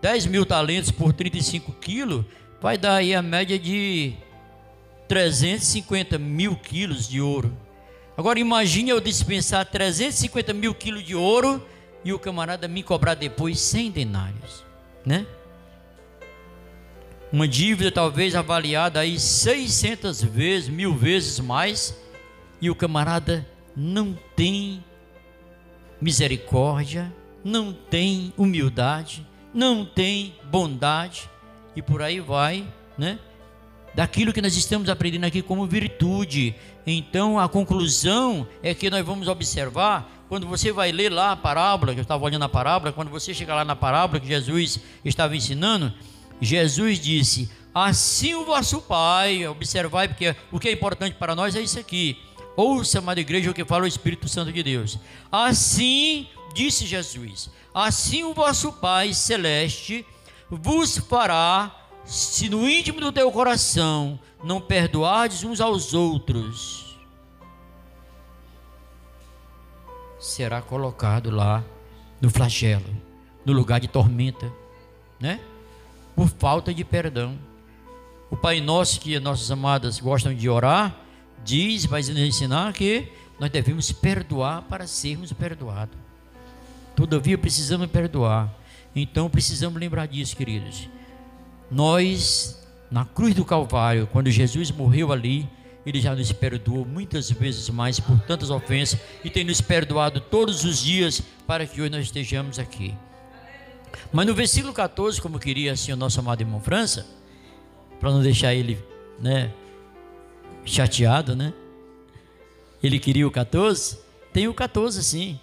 10 mil talentos por 35 quilos, vai dar aí a média de 350 mil quilos de ouro. Agora imagine eu dispensar 350 mil quilos de ouro e o camarada me cobrar depois 100 denários né? Uma dívida talvez avaliada aí 600 vezes, mil vezes mais, e o camarada não tem misericórdia, não tem humildade, não tem bondade, e por aí vai, né? Daquilo que nós estamos aprendendo aqui como virtude. Então a conclusão é que nós vamos observar quando você vai ler lá a parábola, que eu estava olhando a parábola, quando você chegar lá na parábola que Jesus estava ensinando, Jesus disse: Assim o vosso Pai, observai, porque o que é importante para nós é isso aqui. Ouça, amada igreja, o que fala o Espírito Santo de Deus. Assim, disse Jesus, assim o vosso Pai celeste vos fará, se no íntimo do teu coração não perdoardes uns aos outros será colocado lá no flagelo, no lugar de tormenta, né? Por falta de perdão. O Pai Nosso, que nossas amadas gostam de orar, diz, vai nos ensinar que nós devemos perdoar para sermos perdoados. Todavia precisamos perdoar. Então precisamos lembrar disso, queridos. Nós, na cruz do Calvário, quando Jesus morreu ali, ele já nos perdoou muitas vezes mais por tantas ofensas e tem nos perdoado todos os dias para que hoje nós estejamos aqui. Mas no versículo 14, como queria assim o nosso amado irmão França, para não deixar ele, né, chateado, né? Ele queria o 14, tem o 14 sim.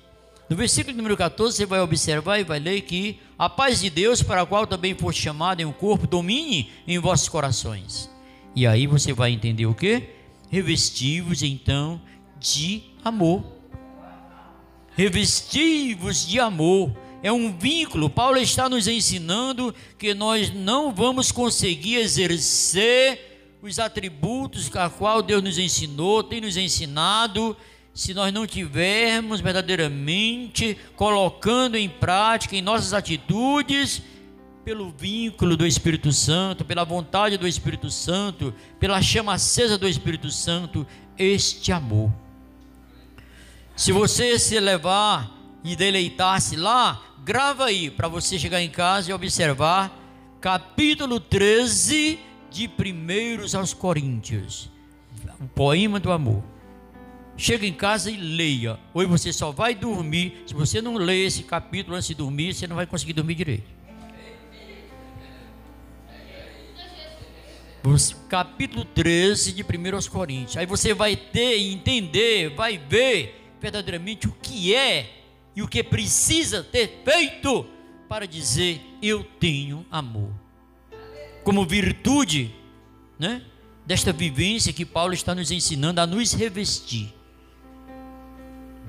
No versículo número 14, você vai observar e vai ler que a paz de Deus, para a qual também foste chamado em um corpo, domine em vossos corações. E aí você vai entender o que? revestivos então de amor. Revestivos de amor. É um vínculo. Paulo está nos ensinando que nós não vamos conseguir exercer os atributos a qual Deus nos ensinou, tem nos ensinado, se nós não tivermos verdadeiramente colocando em prática em nossas atitudes pelo vínculo do Espírito Santo, pela vontade do Espírito Santo, pela chama acesa do Espírito Santo, este amor. Se você se levar e deleitar-se lá, grava aí para você chegar em casa e observar capítulo 13 de Primeiros aos Coríntios, o poema do amor. Chega em casa e leia. Ou você só vai dormir. Se você não ler esse capítulo antes de dormir, você não vai conseguir dormir direito. capítulo 13 de 1 aos Coríntios. Aí você vai ter entender, vai ver verdadeiramente o que é e o que precisa ter feito para dizer eu tenho amor. Como virtude, né? desta vivência que Paulo está nos ensinando a nos revestir.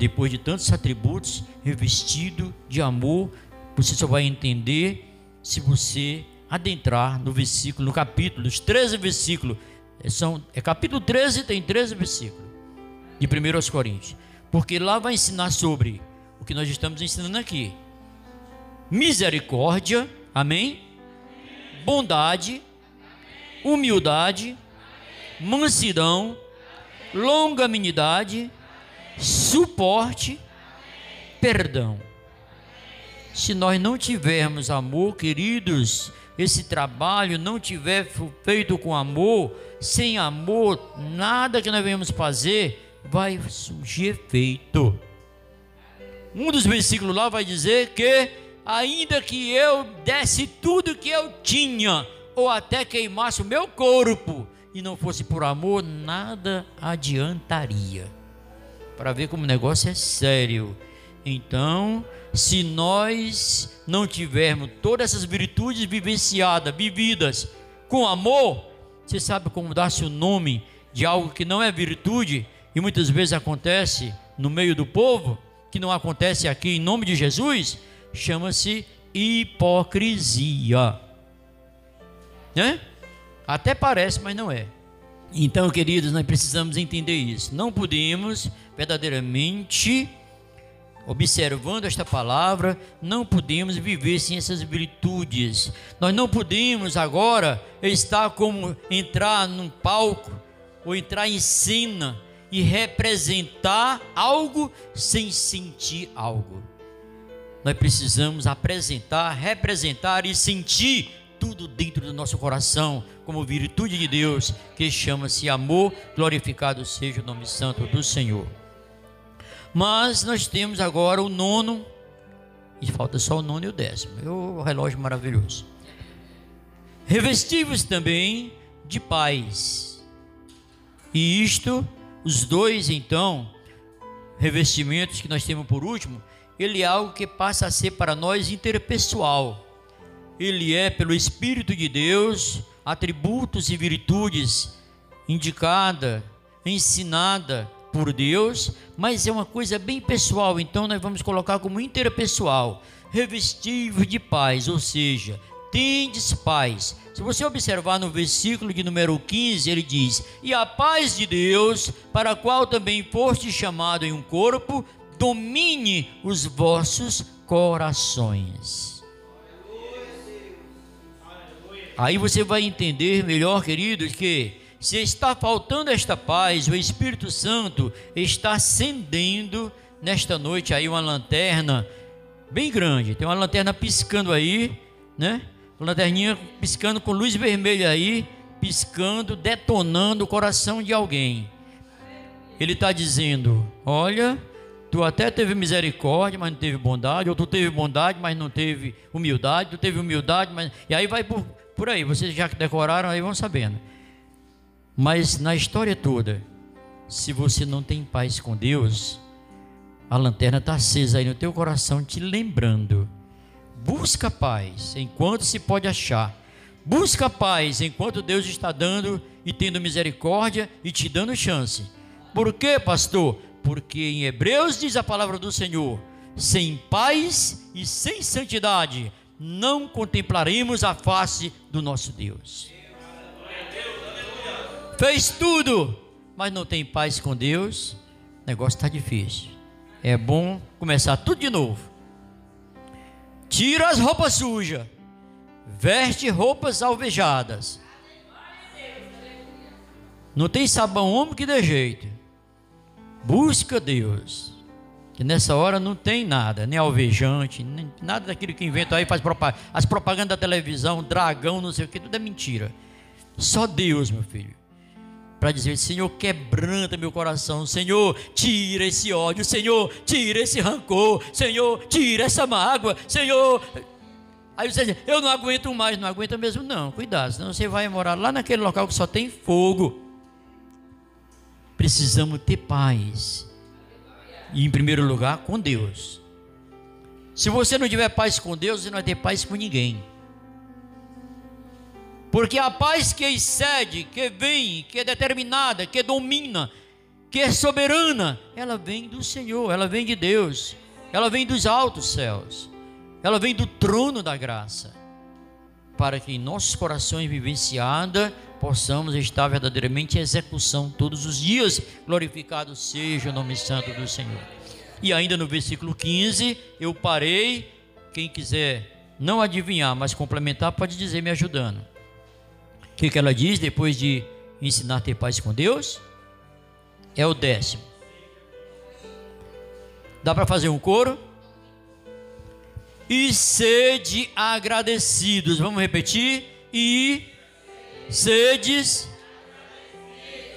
Depois de tantos atributos, revestido de amor, você só vai entender se você adentrar no versículo, no capítulo, nos 13 versículos. É, são, é capítulo 13, tem 13 versículos. De 1 aos Coríntios. Porque lá vai ensinar sobre o que nós estamos ensinando aqui. Misericórdia, amém? Bondade, humildade, mansidão, longanimidade, suporte, perdão. Se nós não tivermos amor, queridos, esse trabalho não tiver feito com amor, sem amor, nada que nós venhamos fazer vai surgir efeito. Um dos versículos lá vai dizer que, ainda que eu desse tudo que eu tinha, ou até queimasse o meu corpo, e não fosse por amor, nada adiantaria. Para ver como o negócio é sério. Então, se nós não tivermos todas essas virtudes vivenciadas, vividas com amor, você sabe como dar-se o nome de algo que não é virtude e muitas vezes acontece no meio do povo, que não acontece aqui em nome de Jesus, chama-se hipocrisia. Né? Até parece, mas não é. Então, queridos, nós precisamos entender isso. Não podemos verdadeiramente observando esta palavra, não podemos viver sem essas virtudes. Nós não podemos agora estar como entrar num palco ou entrar em cena e representar algo sem sentir algo. Nós precisamos apresentar, representar e sentir tudo dentro do nosso coração, como virtude de Deus, que chama-se amor. Glorificado seja o nome santo do Senhor. Mas nós temos agora o nono, e falta só o nono e o décimo. É o relógio maravilhoso. Revestivos também de paz. E isto, os dois então, revestimentos que nós temos por último, ele é algo que passa a ser para nós interpessoal. Ele é pelo Espírito de Deus, atributos e virtudes indicada, ensinada por Deus, mas é uma coisa bem pessoal, então nós vamos colocar como interpessoal, revestivo de paz, ou seja, tendes paz. Se você observar no versículo de número 15, ele diz: E a paz de Deus, para a qual também foste chamado em um corpo, domine os vossos corações. Aí você vai entender melhor, queridos, que se está faltando esta paz, o Espírito Santo está acendendo nesta noite aí uma lanterna bem grande. Tem uma lanterna piscando aí, né? Uma lanterninha piscando com luz vermelha aí, piscando, detonando o coração de alguém. Ele está dizendo: Olha, tu até teve misericórdia, mas não teve bondade, ou tu teve bondade, mas não teve humildade, tu teve humildade, mas. E aí vai por, por aí, vocês já decoraram aí vão sabendo. Mas na história toda, se você não tem paz com Deus, a lanterna está acesa aí no teu coração te lembrando. Busca paz enquanto se pode achar. Busca paz enquanto Deus está dando e tendo misericórdia e te dando chance. Por quê, pastor? Porque em Hebreus diz a palavra do Senhor: sem paz e sem santidade não contemplaremos a face do nosso Deus fez tudo, mas não tem paz com Deus, o negócio está difícil. É bom começar tudo de novo. Tira as roupas sujas, veste roupas alvejadas. Não tem sabão homem que dê jeito. Busca Deus. Que nessa hora não tem nada, nem alvejante, nem nada daquilo que inventa aí, faz propaganda. As propagandas da televisão, dragão, não sei o que, tudo é mentira. Só Deus, meu filho para dizer: Senhor, quebranta meu coração, Senhor, tira esse ódio, Senhor, tira esse rancor, Senhor, tira essa mágoa, Senhor. Aí você diz: Eu não aguento mais, não aguenta mesmo, não, cuidado, senão você vai morar lá naquele local que só tem fogo. Precisamos ter paz, e em primeiro lugar com Deus. Se você não tiver paz com Deus, você não vai ter paz com ninguém. Porque a paz que excede, que vem, que é determinada, que domina, que é soberana, ela vem do Senhor, ela vem de Deus, ela vem dos altos céus, ela vem do trono da graça, para que em nossos corações vivenciada possamos estar verdadeiramente em execução todos os dias. Glorificado seja o nome santo do Senhor. E ainda no versículo 15, eu parei. Quem quiser não adivinhar, mas complementar, pode dizer me ajudando. Que, que ela diz depois de ensinar a ter paz com Deus? É o décimo. Dá para fazer um coro? E sede agradecidos. Vamos repetir? E sedes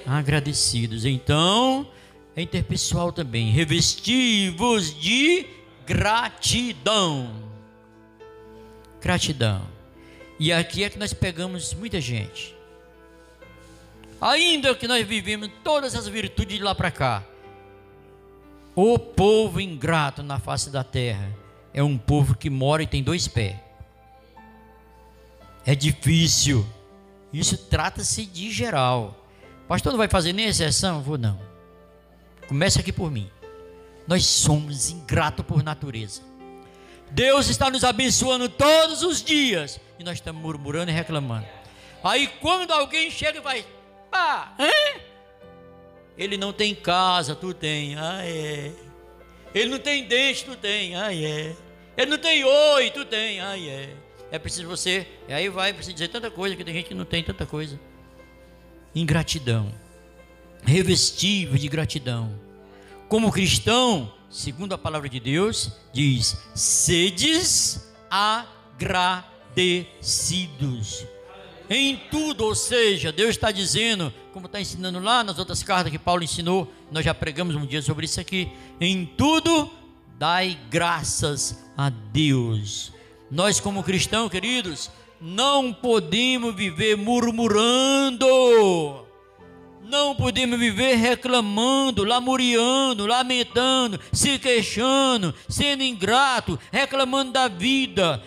agradecidos. Então, é interpessoal também. Revestivos de gratidão. Gratidão. E aqui é que nós pegamos muita gente. Ainda que nós vivemos todas as virtudes de lá para cá, o povo ingrato na face da terra é um povo que mora e tem dois pés. É difícil. Isso trata-se de geral. Pastor, não vai fazer nem exceção? Vou não. Começa aqui por mim. Nós somos ingratos por natureza. Deus está nos abençoando todos os dias e nós estamos murmurando e reclamando. Aí quando alguém chega e vai, pá, hein? ele não tem casa, tu tem, ah é. Ele não tem dente, tu tem, ah é. Ele não tem oi, tu tem, ah é. É preciso você, aí vai, precisa dizer tanta coisa que tem gente que não tem tanta coisa. Ingratidão, revestível de gratidão. Como cristão, segundo a palavra de Deus, diz: sedes agradecidos. Em tudo, ou seja, Deus está dizendo, como está ensinando lá nas outras cartas que Paulo ensinou, nós já pregamos um dia sobre isso aqui. Em tudo, dai graças a Deus. Nós, como cristãos, queridos, não podemos viver murmurando não podemos viver reclamando, lamuriando, lamentando, se queixando, sendo ingrato, reclamando da vida.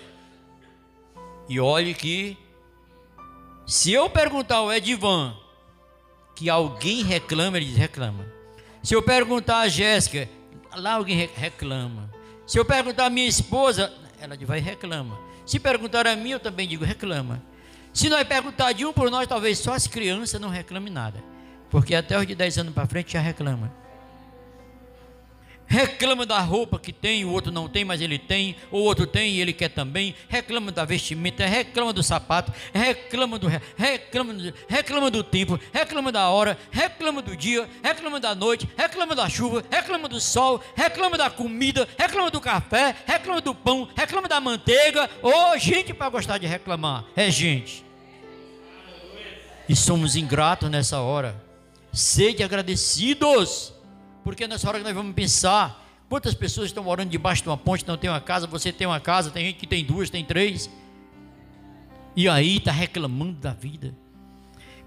E olhe que, se eu perguntar ao Edivan que alguém reclama, ele diz: reclama. Se eu perguntar a Jéssica, lá alguém reclama. Se eu perguntar a minha esposa, ela vai reclama. Se perguntar a mim, eu também digo: reclama. Se nós perguntar de um por nós, talvez só as crianças não reclamem nada. Porque até os de 10 anos para frente já reclama. Reclama da roupa que tem, o outro não tem, mas ele tem, o outro tem e ele quer também. Reclama da vestimenta, reclama do sapato, reclama do reclama, reclama do tempo, reclama da hora, reclama do dia, reclama da noite, reclama da chuva, reclama do sol, reclama da comida, reclama do café, reclama do pão, reclama da manteiga. Ô, oh, gente para gostar de reclamar, é gente. E somos ingratos nessa hora. Sede agradecidos, porque nessa hora que nós vamos pensar, quantas pessoas estão morando debaixo de uma ponte, não tem uma casa, você tem uma casa, tem gente que tem duas, tem três, e aí está reclamando da vida.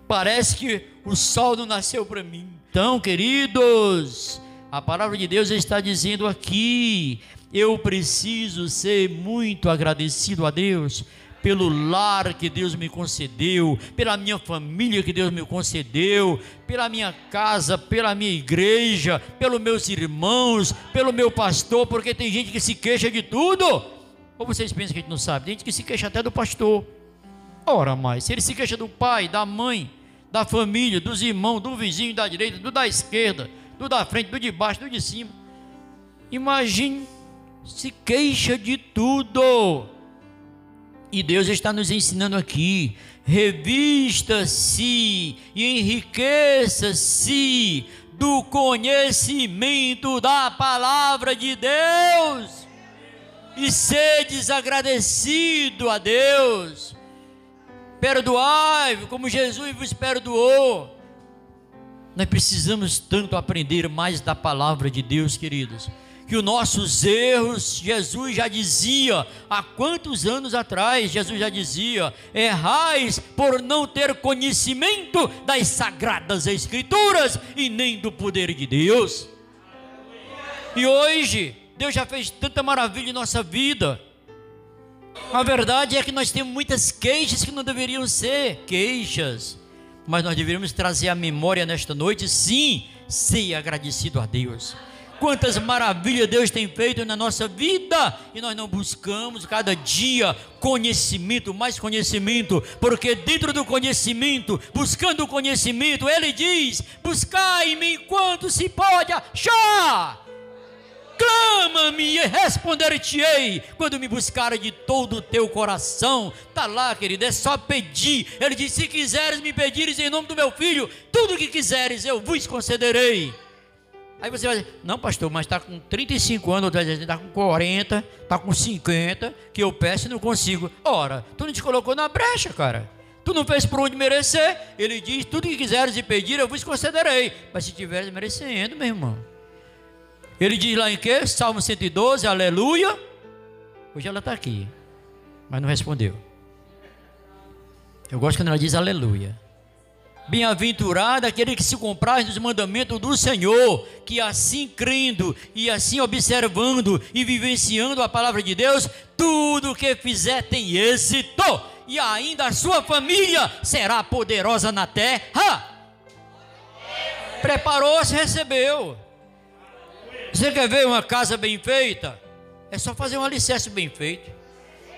Parece que o sol não nasceu para mim. Então, queridos, a palavra de Deus está dizendo aqui: eu preciso ser muito agradecido a Deus pelo lar que Deus me concedeu, pela minha família que Deus me concedeu, pela minha casa, pela minha igreja, pelos meus irmãos, pelo meu pastor, porque tem gente que se queixa de tudo. Ou vocês pensam que a gente não sabe? Tem gente que se queixa até do pastor. Ora, mais, se ele se queixa do pai, da mãe, da família, dos irmãos, do vizinho da direita, do da esquerda, do da frente, do de baixo, do de cima. Imagine, se queixa de tudo. E Deus está nos ensinando aqui: revista-se e enriqueça-se do conhecimento da palavra de Deus e sedes agradecido a Deus. Perdoai, como Jesus vos perdoou. Nós precisamos tanto aprender mais da palavra de Deus, queridos que os nossos erros, Jesus já dizia, há quantos anos atrás, Jesus já dizia: errais por não ter conhecimento das sagradas Escrituras e nem do poder de Deus. E hoje, Deus já fez tanta maravilha em nossa vida. A verdade é que nós temos muitas queixas que não deveriam ser queixas, mas nós deveríamos trazer à memória nesta noite, sim, ser agradecido a Deus. Quantas maravilhas Deus tem feito na nossa vida e nós não buscamos cada dia conhecimento, mais conhecimento, porque dentro do conhecimento, buscando o conhecimento, Ele diz: buscai-me enquanto se pode achar. Clama-me e responder-te-ei quando me buscar de todo o teu coração. Tá lá, querido, é só pedir. Ele diz: Se quiseres me pedires em nome do meu filho, tudo o que quiseres eu vos concederei. Aí você vai dizer, não, pastor, mas está com 35 anos, está com 40, está com 50, que eu peço e não consigo. Ora, tu não te colocou na brecha, cara. Tu não fez por onde merecer. Ele diz: tudo que quiseres e pedir, eu vos concederei. Mas se tiveres merecendo, meu irmão. Ele diz lá em que? Salmo 112, aleluia. Hoje ela está aqui, mas não respondeu. Eu gosto quando ela diz aleluia. Bem-aventurado aquele que se compraz nos mandamentos do Senhor, que assim crendo e assim observando e vivenciando a palavra de Deus, tudo que fizer tem êxito, e ainda a sua família será poderosa na terra. Preparou-se, recebeu. Você quer ver uma casa bem feita? É só fazer um alicerce bem feito.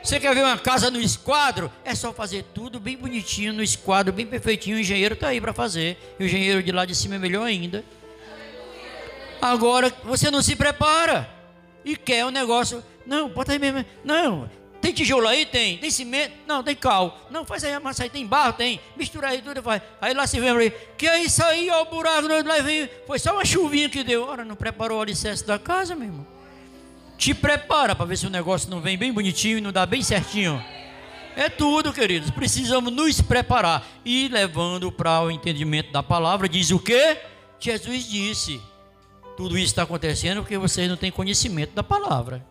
Você quer ver uma casa no esquadro? É só fazer tudo bem bonitinho no esquadro, bem perfeitinho. O engenheiro está aí para fazer. E o engenheiro de lá de cima é melhor ainda. Agora você não se prepara e quer o um negócio. Não, bota aí mesmo. Não, tem tijolo aí? Tem. Tem cimento? Não, tem cal. Não, faz aí a massa aí. Tem barro? Tem. Mistura aí tudo, faz. Aí lá se vem aí. Que é isso aí, ó, o buraco. Lá vem. Foi só uma chuvinha que deu. Ora, não preparou o alicerce da casa, meu irmão. Te prepara para ver se o negócio não vem bem bonitinho e não dá bem certinho. É tudo, queridos. Precisamos nos preparar. E levando para o entendimento da palavra, diz o que? Jesus disse. Tudo isso está acontecendo porque vocês não têm conhecimento da palavra.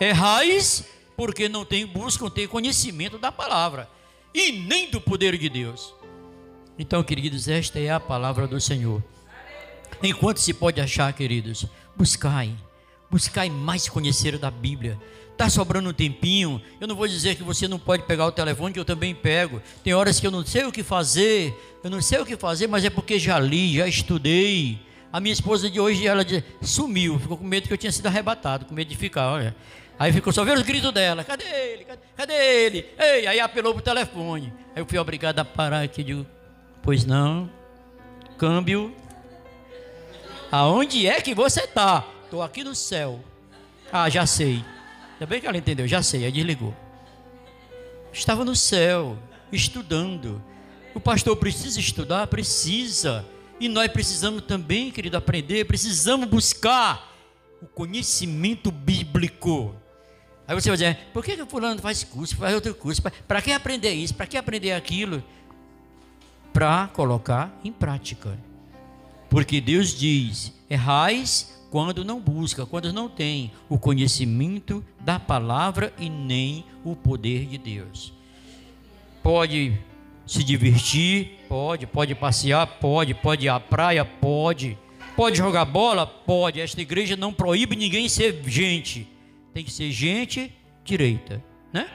Errais porque não tem, buscam ter conhecimento da palavra e nem do poder de Deus. Então, queridos, esta é a palavra do Senhor. Enquanto se pode achar, queridos, buscai Buscai mais conhecer da Bíblia. Está sobrando um tempinho. Eu não vou dizer que você não pode pegar o telefone, que eu também pego. Tem horas que eu não sei o que fazer. Eu não sei o que fazer, mas é porque já li, já estudei. A minha esposa de hoje, ela sumiu. Ficou com medo que eu tinha sido arrebatado, com medo de ficar, olha. Aí ficou só vendo os gritos dela: cadê ele? Cadê, cadê ele? Ei, aí apelou pro telefone. Aí eu fui obrigado a parar aqui. Digo: pois não, câmbio. Aonde é que você está? Estou aqui no céu. Ah, já sei. Ainda bem que ela entendeu, já sei, aí desligou. Estava no céu, estudando. O pastor precisa estudar? Precisa. E nós precisamos também, querido, aprender, precisamos buscar o conhecimento bíblico. Aí você vai dizer, por que, que o fulano faz curso, faz outro curso? Para que aprender isso? Para que aprender aquilo? Para colocar em prática. Porque Deus diz: errais quando não busca, quando não tem o conhecimento da palavra e nem o poder de Deus. Pode se divertir, pode, pode passear, pode, pode ir à praia, pode, pode jogar bola, pode. Esta igreja não proíbe ninguém ser gente, tem que ser gente direita, né?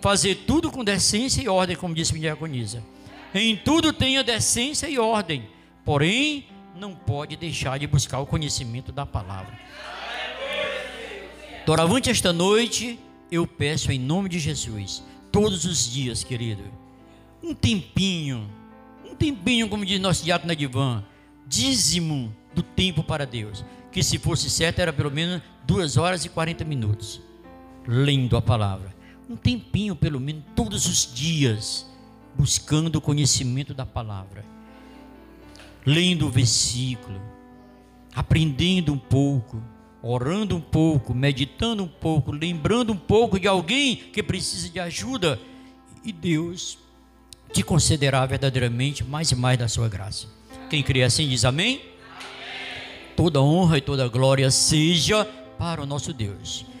Fazer tudo com decência e ordem, como disse minha diaconisa. Em tudo tenha decência e ordem, porém não pode deixar de buscar o conhecimento da palavra. Doravante esta noite, eu peço em nome de Jesus, todos os dias, querido, um tempinho, um tempinho, como diz nosso diácono Edivan, dízimo do tempo para Deus. Que se fosse certo, era pelo menos duas horas e 40 minutos, lendo a palavra. Um tempinho, pelo menos, todos os dias, buscando o conhecimento da palavra lendo o versículo, aprendendo um pouco, orando um pouco, meditando um pouco, lembrando um pouco de alguém que precisa de ajuda, e Deus te concederá verdadeiramente mais e mais da sua graça. Quem crê assim diz amém? amém. Toda honra e toda glória seja para o nosso Deus.